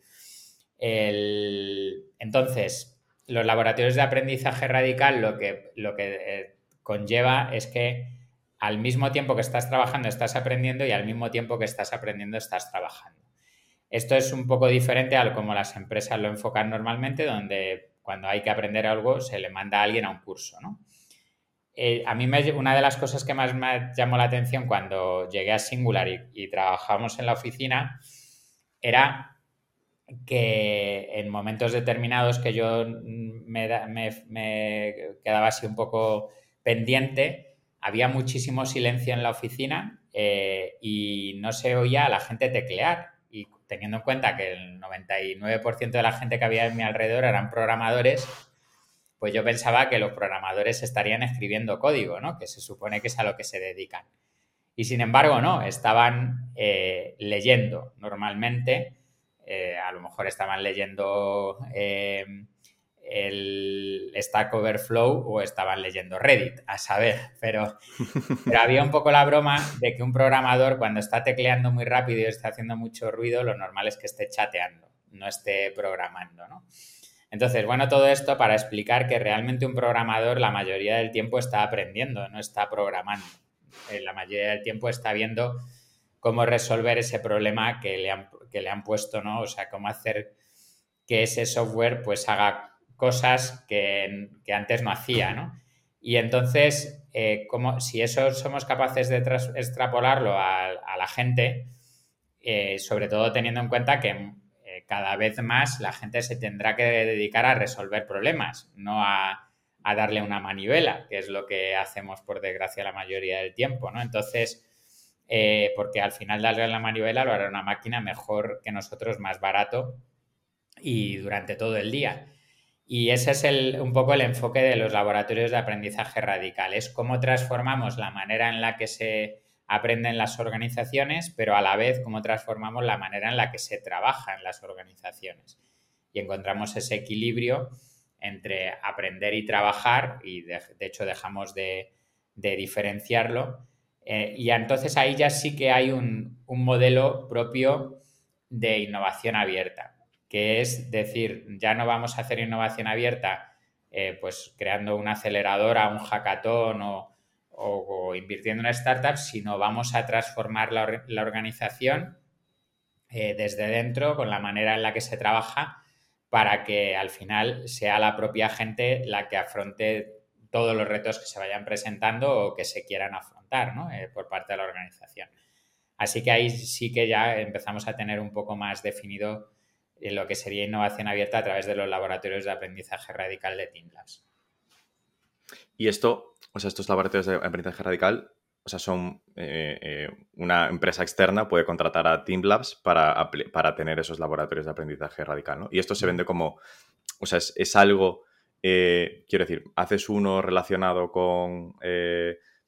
entonces, los laboratorios de aprendizaje radical lo que, lo que eh, conlleva es que al mismo tiempo que estás trabajando estás aprendiendo y al mismo tiempo que estás aprendiendo estás trabajando. Esto es un poco diferente a como las empresas lo enfocan normalmente, donde cuando hay que aprender algo se le manda a alguien a un curso. Eh, a mí me, una de las cosas que más me llamó la atención cuando llegué a Singular y, y trabajamos en la oficina era que en momentos determinados que yo me, quedaba así un poco pendiente, había muchísimo silencio en la oficina eh, y no se oía a la gente teclear. Y teniendo en cuenta que el 99% de la gente que había en mi alrededor eran programadores, pues yo pensaba que los programadores estarían escribiendo código, ¿no? Que se supone que es a lo que se dedican. Y sin embargo, no, estaban eh, leyendo normalmente, eh, a lo mejor estaban leyendo el Stack Overflow o estaban leyendo Reddit, a saber, pero, había un poco la broma de que un programador cuando está tecleando muy rápido y está haciendo mucho ruido, lo normal es que esté chateando, no esté programando, ¿no? Entonces, bueno, todo esto para explicar que realmente un programador la mayoría del tiempo está aprendiendo, no está programando. Eh, la mayoría del tiempo está viendo cómo resolver ese problema que le han, que le han puesto, ¿no? O sea, cómo hacer que ese software pues haga cosas que, antes no hacía, ¿no? Y entonces, eh, como, si eso somos capaces de extrapolarlo a, la gente, eh, sobre todo teniendo en cuenta que cada vez más la gente se tendrá que dedicar a resolver problemas, no a, darle una manivela, que es lo que hacemos por desgracia la mayoría del tiempo, ¿no? Entonces, eh, porque al final darle la manivela lo hará una máquina mejor que nosotros, más barato y durante todo el día. Y ese es el, un poco el enfoque de los laboratorios de aprendizaje radical, es cómo transformamos la manera en la que se aprenden las organizaciones, pero a la vez cómo transformamos la manera en la que se trabaja en las organizaciones. Y encontramos ese equilibrio entre aprender y trabajar, y de, hecho dejamos de, diferenciarlo. Eh, y entonces ahí ya sí que hay un, modelo propio de innovación abierta, que es decir, ya no vamos a hacer innovación abierta eh, pues creando una aceleradora, un hackathon o, o, invirtiendo en startups, sino vamos a transformar la, organización eh, desde dentro con la manera en la que se trabaja para que al final sea la propia gente la que afronte todos los retos que se vayan presentando o que se quieran afrontar eh, por parte de la organización. Así que ahí sí que ya empezamos a tener un poco más definido eh, lo que sería innovación abierta a través de los laboratorios de aprendizaje radical de Teamlabs. Y esto, o sea, estos laboratorios de aprendizaje radical, o sea, son eh, eh, una empresa externa puede contratar a Teamlabs para, para tener esos laboratorios de aprendizaje radical, ¿no? Y esto se vende como, o sea, es, algo, eh, quiero decir, haces uno relacionado con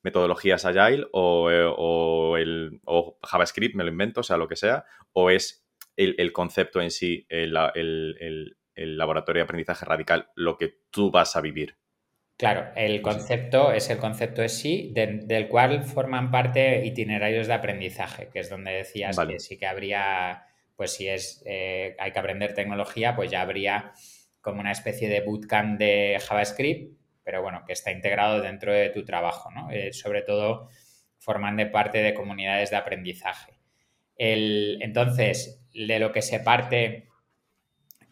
metodologías Agile o, el, JavaScript, me lo invento, o sea, lo que sea, o es el, concepto en sí, el, el laboratorio de aprendizaje radical, lo que tú vas a vivir. Claro, el concepto es el concepto en sí, del cual forman parte itinerarios de aprendizaje, que es donde decías que sí que habría, pues si es eh, hay que aprender tecnología, pues ya habría como una especie de bootcamp de JavaScript, pero bueno, que está integrado dentro de tu trabajo, ¿no? Eh, sobre todo forman de parte de comunidades de aprendizaje. El, entonces, de lo que se parte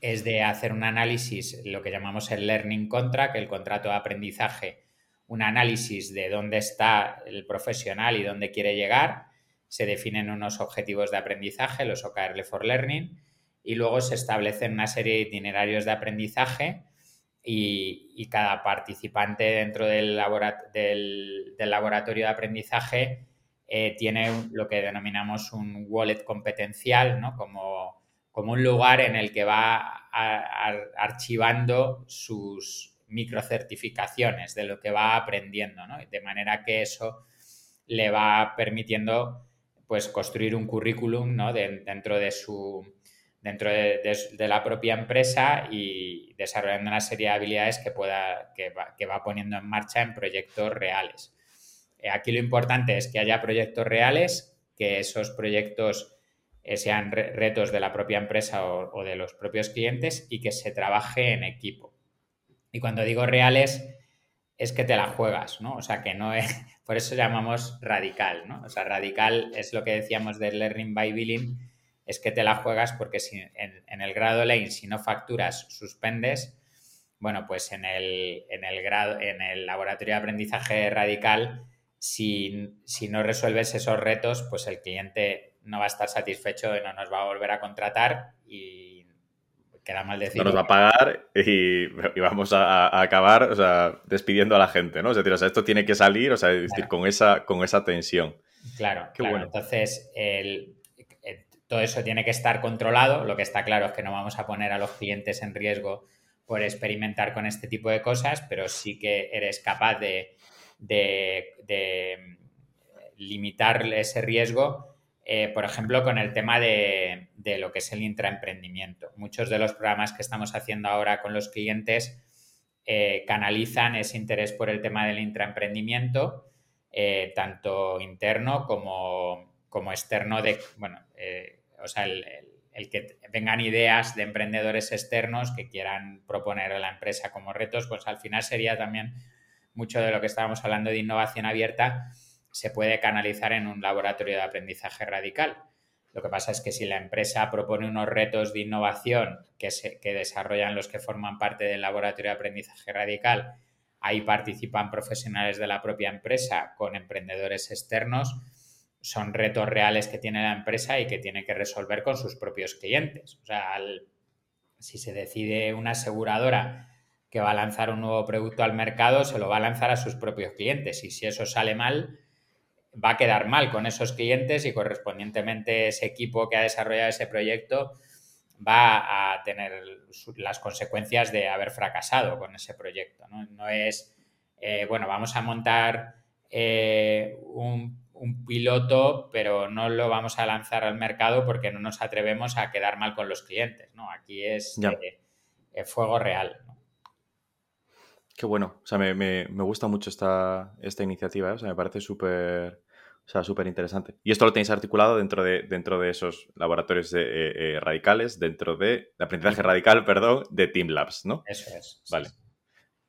es de hacer un análisis, lo que llamamos el learning contract, el contrato de aprendizaje, un análisis de dónde está el profesional y dónde quiere llegar, se definen unos objetivos de aprendizaje, los OKR for Learning, y luego se establecen una serie de itinerarios de aprendizaje y, cada participante dentro del, laboratorio de aprendizaje eh, tiene lo que denominamos un wallet competencial, ¿no? Como como un lugar en el que va archivando sus microcertificaciones de lo que va aprendiendo, ¿no? De manera que eso le va permitiendo pues construir un currículum ¿no? dentro de su dentro de, la propia empresa y desarrollando una serie de habilidades que pueda que va, que va poniendo en marcha en proyectos reales. Eh, aquí lo importante es que haya proyectos reales, que esos proyectos eh, sean retos de la propia empresa o, de los propios clientes y que se trabaje en equipo. Y cuando digo reales, es que te la juegas, ¿no? O sea, que no es, por eso llamamos radical, ¿no? O sea, radical es lo que decíamos del learning by billing, es que te la juegas porque si en, el grado lane, si no facturas, suspendes, bueno, pues en el, en el grado, en el laboratorio de aprendizaje radical, si, si no resuelves esos retos, pues el cliente no va a estar satisfecho y no nos va a volver a contratar y queda mal decir. No nos va a pagar y, vamos a, acabar o sea, despidiendo a la gente, ¿no? Es decir, o sea, esto tiene que salir, o sea, decir, con, esa, con esa tensión. Claro, Qué Bueno. Entonces, todo eso tiene que estar controlado. Lo que está claro es que no vamos a poner a los clientes en riesgo por experimentar con este tipo de cosas, pero sí que eres capaz de, limitar ese riesgo, eh, por ejemplo, con el tema de, lo que es el intraemprendimiento. Muchos de los programas que estamos haciendo ahora con los clientes eh, canalizan ese interés por el tema del intraemprendimiento, eh, tanto interno como, como, externo de, bueno, o sea, el el que vengan ideas de emprendedores externos que quieran proponer a la empresa como retos, pues al final sería también mucho de lo que estábamos hablando de innovación abierta, se puede canalizar en un laboratorio de aprendizaje radical. Lo que pasa es que si la empresa propone unos retos de innovación que, se, que desarrollan los que forman parte del laboratorio de aprendizaje radical, ahí participan profesionales de la propia empresa con emprendedores externos, son retos reales que tiene la empresa y que tiene que resolver con sus propios clientes. O sea, si se decide una aseguradora que va a lanzar un nuevo producto al mercado, se lo va a lanzar a sus propios clientes. Y si eso sale mal, va a quedar mal con esos clientes y correspondientemente ese equipo que ha desarrollado ese proyecto va a tener las consecuencias de haber fracasado con ese proyecto. No, es, eh, bueno, vamos a montar eh, un un piloto, pero no lo vamos a lanzar al mercado porque no nos atrevemos a quedar mal con los clientes. ¿no? Aquí es eh, fuego real. Qué bueno. O sea, me, gusta mucho esta, esta iniciativa. ¿eh? O sea, me parece súper o sea, súper interesante. Y esto lo tenéis articulado dentro de, dentro de esos laboratorios eh, radicales, dentro de, de aprendizaje radical, perdón, de Team Labs, ¿no? Eso es. Vale.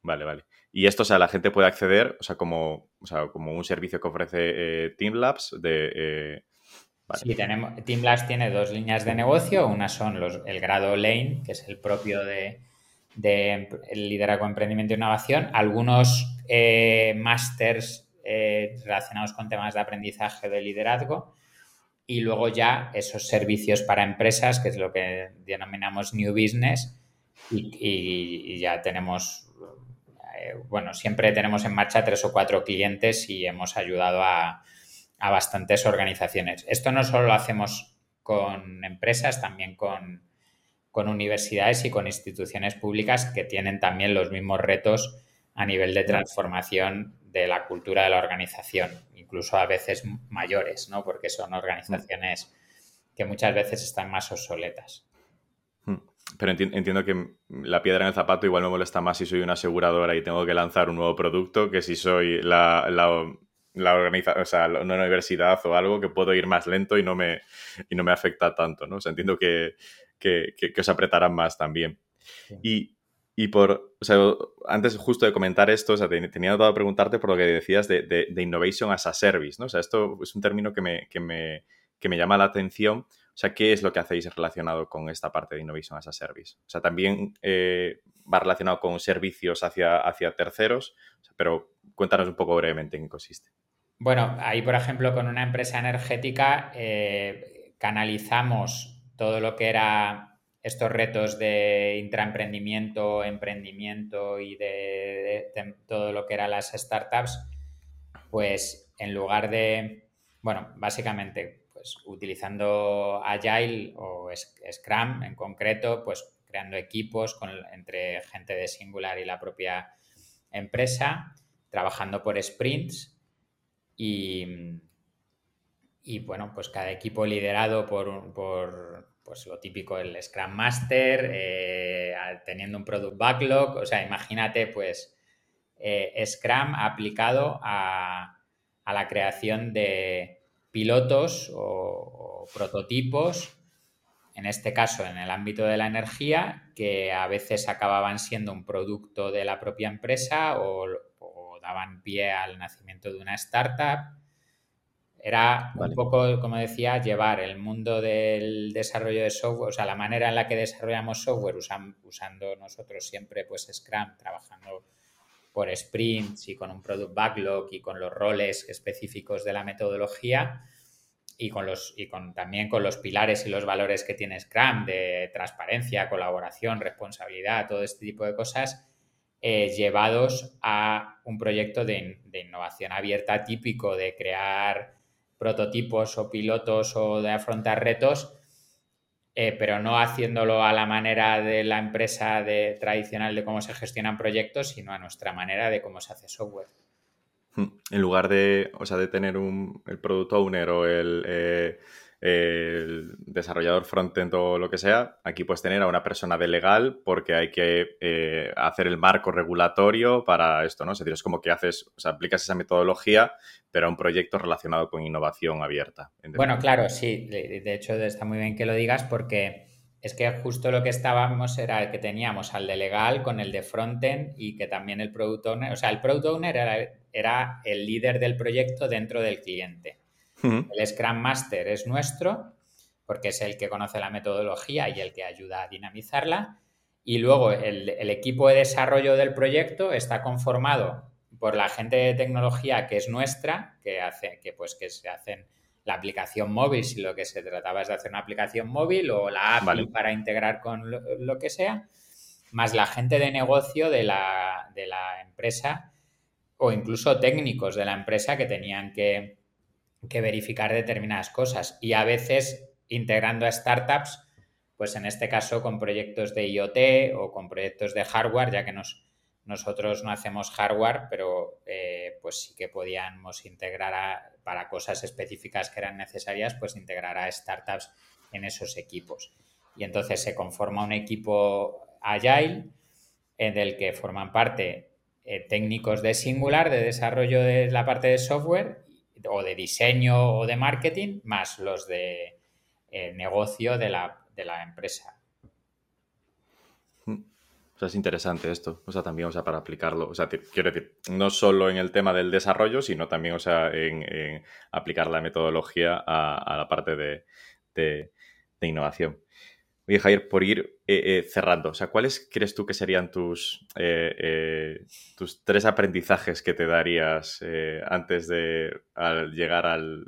Vale, vale. Y esto, o sea, la gente puede acceder, o sea, como, como un servicio que ofrece eh, Teamlabs de... Eh, sí, tenemos, Teamlabs tiene dos líneas de negocio. Una son los, el grado Lane, que es el propio de, de liderazgo, emprendimiento e innovación. Algunos eh, másters relacionados con temas de aprendizaje de liderazgo. Y luego ya esos servicios para empresas, que es lo que denominamos New Business. y ya tenemos eh, bueno, siempre tenemos en marcha tres o cuatro clientes y hemos ayudado a, bastantes organizaciones. Esto no solo lo hacemos con empresas, también con, universidades y con instituciones públicas que tienen también los mismos retos a nivel de transformación de la cultura de la organización, incluso a veces mayores, ¿no? Porque son organizaciones que muchas veces están más obsoletas. Pero entiendo que la piedra en el zapato igual me molesta más si soy una aseguradora y tengo que lanzar un nuevo producto que si soy la, la, organización, o sea, una universidad o algo que puedo ir más lento y no me, y no me afecta tanto, ¿no? O sea, entiendo que, que, que, os apretarán más también. Y, y, por, o sea, antes justo de comentar esto, o sea, tenía notado preguntarte por lo que decías de, de, de, innovation as a service, ¿no? O sea, esto es un término que me, que me, que me llama la atención o sea, ¿qué es lo que hacéis relacionado con esta parte de Innovation as a Service? O sea, también eh, va relacionado con servicios hacia, hacia terceros, pero cuéntanos un poco brevemente en qué consiste. Bueno, ahí, por ejemplo, con una empresa energética eh, canalizamos todo lo que era estos retos de intraemprendimiento, emprendimiento y de, todo lo que eran las startups, pues en lugar de, bueno, básicamente pues utilizando Agile o Scrum en concreto, pues creando equipos entre gente de Singular y la propia empresa, trabajando por sprints y, y bueno, pues cada equipo liderado por, por pues lo típico, el Scrum Master, eh, teniendo un Product Backlog, o sea, imagínate pues eh, Scrum aplicado a, a la creación de, pilotos o, prototipos, en este caso en el ámbito de la energía, que a veces acababan siendo un producto de la propia empresa o, daban pie al nacimiento de una startup. Era un poco, como decía, llevar el mundo del desarrollo de software, o sea, la manera en la que desarrollamos software usando nosotros siempre pues Scrum, trabajando por sprints y con un product backlog y con los roles específicos de la metodología y con los y con también con los pilares y los valores que tiene Scrum de transparencia, colaboración, responsabilidad, todo este tipo de cosas eh, llevados a un proyecto de, innovación abierta típico de crear prototipos o pilotos o de afrontar retos eh, pero no haciéndolo a la manera de la empresa de, tradicional de cómo se gestionan proyectos, sino a nuestra manera de cómo se hace software. Hmm. En lugar de, o sea, de tener un, el producto owner o el, eh, el desarrollador frontend o lo que sea, aquí puedes tener a una persona de legal porque hay que eh, hacer el marco regulatorio para esto, ¿no? Es decir, es como que haces, o sea, aplicas esa metodología, pero a un proyecto relacionado con innovación abierta. Bueno, claro, sí. De hecho, está muy bien que lo digas porque es que justo lo que estábamos era que teníamos al de legal con el de frontend y que también el product owner, o sea, el product owner era, era el líder del proyecto dentro del cliente. El Scrum Master es nuestro, porque es el que conoce la metodología y el que ayuda a dinamizarla. Y luego el, equipo de desarrollo del proyecto está conformado por la gente de tecnología que es nuestra, que hace, que pues que se hacen la aplicación móvil, si lo que se trataba es de hacer una aplicación móvil o la API para integrar con lo, que sea, más la gente de negocio de la, de la empresa o incluso técnicos de la empresa que tenían que, que verificar determinadas cosas y a veces integrando a startups, pues en este caso con proyectos de IoT o con proyectos de hardware, ya que nos, nosotros no hacemos hardware, pero eh, pues sí que podíamos integrar para cosas específicas que eran necesarias, pues integrar a startups en esos equipos. Y entonces se conforma un equipo agile en el que forman parte eh, técnicos de Singular, de desarrollo de la parte de software, o de diseño o de marketing, más los de eh, negocio de la, empresa. Mm. O sea, es interesante esto, o sea, también, o sea, para aplicarlo, o sea, quiero decir, no solo en el tema del desarrollo, sino también, o sea, en, aplicar la metodología a, la parte de innovación. Oye, Javier, por ir eh, eh, cerrando, o sea, ¿cuáles crees tú que serían tus, eh, tus tres aprendizajes que te darías antes de llegar al,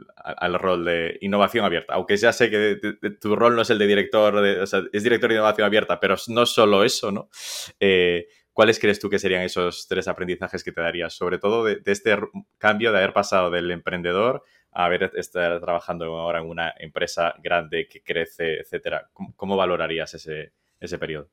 rol de innovación abierta? Aunque ya sé que tu rol no es el de director, o sea, es director de innovación abierta, pero no solo eso, ¿no? ¿Cuáles crees tú que serían esos tres aprendizajes que te darías? Sobre todo de, este cambio de haber pasado del emprendedor a haber estar trabajando ahora en una empresa grande que crece, etcétera. ¿Cómo, valorarías ese, ese periodo?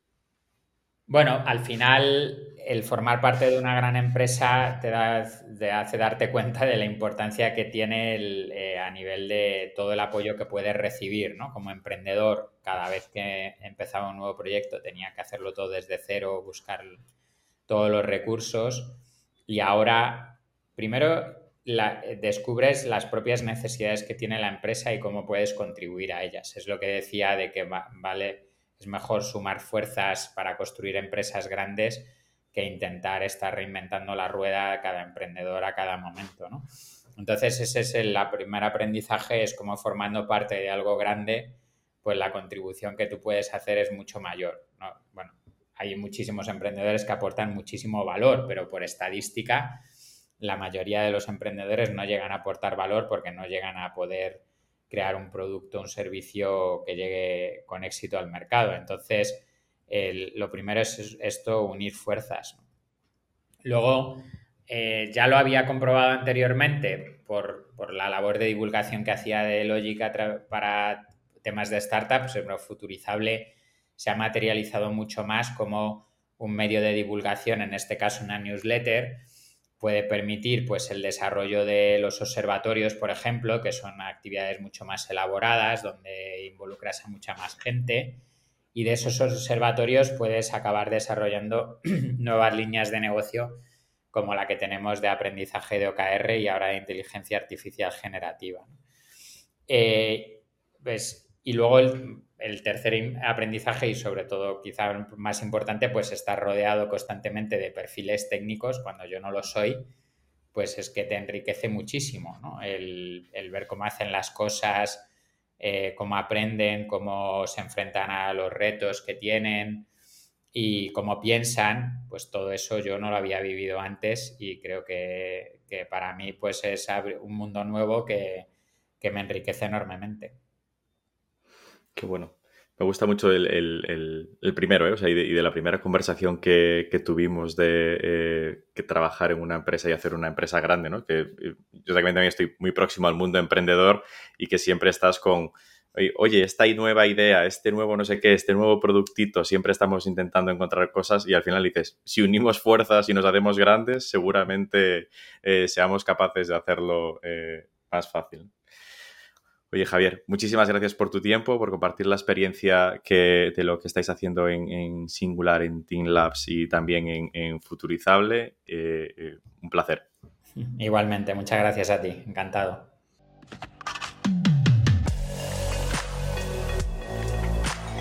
Bueno, al final el formar parte de una gran empresa te, hace darte cuenta de la importancia que tiene eh, a nivel de todo el apoyo que puedes recibir, ¿no? Como emprendedor, cada vez que empezaba un nuevo proyecto tenía que hacerlo todo desde cero, buscar todos los recursos y ahora, primero, descubres las propias necesidades que tiene la empresa y cómo puedes contribuir a ellas. Es lo que decía de que vale es mejor sumar fuerzas para construir empresas grandes que intentar estar reinventando la rueda cada emprendedor a cada momento. Entonces ese es el primer aprendizaje, es como formando parte de algo grande, pues la contribución que tú puedes hacer es mucho mayor, Bueno, hay muchísimos emprendedores que aportan muchísimo valor, pero por estadística la mayoría de los emprendedores no llegan a aportar valor porque no llegan a poder crear un producto, un servicio que llegue con éxito al mercado. Entonces, lo primero es esto, unir fuerzas. Luego, eh, ya lo había comprobado anteriormente por, la labor de divulgación que hacía de Logic para temas de startups, pero Futurizable se ha materializado mucho más como un medio de divulgación, en este caso una newsletter, puede permitir pues, el desarrollo de los observatorios, por ejemplo, que son actividades mucho más elaboradas, donde involucras a mucha más gente. Y de esos observatorios puedes acabar desarrollando nuevas líneas de negocio como la que tenemos de aprendizaje de OKR y ahora de inteligencia artificial generativa. Eh, pues, y luego el, el tercer aprendizaje y sobre todo quizá más importante, pues estar rodeado constantemente de perfiles técnicos cuando yo no lo soy, pues es que te enriquece muchísimo, ¿no? El, ver cómo hacen las cosas, eh, cómo aprenden, cómo se enfrentan a los retos que tienen y cómo piensan, pues todo eso yo no lo había vivido antes y creo que, para mí pues es un mundo nuevo que me enriquece enormemente. Qué bueno. Me gusta mucho el, primero, ¿eh? o sea, y de, la primera conversación que, tuvimos de eh, que trabajar en una empresa y hacer una empresa grande, ¿no? Que eh, yo también estoy muy próximo al mundo emprendedor y que siempre estás con oye, esta nueva idea, este nuevo no sé qué, este nuevo productito, siempre estamos intentando encontrar cosas y al final dices, si unimos fuerzas y nos hacemos grandes, seguramente eh, seamos capaces de hacerlo más fácil. Oye, Javier, muchísimas gracias por tu tiempo, por compartir la experiencia que, de lo que estáis haciendo en, Singular, en Team Labs y también en, Futurizable. Eh, un placer. Igualmente, muchas gracias a ti, encantado.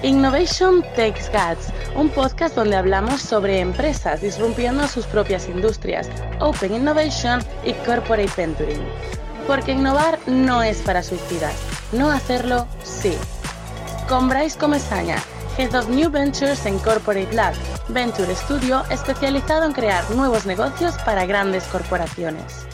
Innovation Takes Guts, un podcast donde hablamos sobre empresas disrumpiendo sus propias industrias, Open Innovation y Corporate Venturing. Porque innovar no es para suicidas, no hacerlo sí. Con Bryce Comesaña, Head of New Ventures en Corporate Lab, Venture Studio especializado en crear nuevos negocios para grandes corporaciones.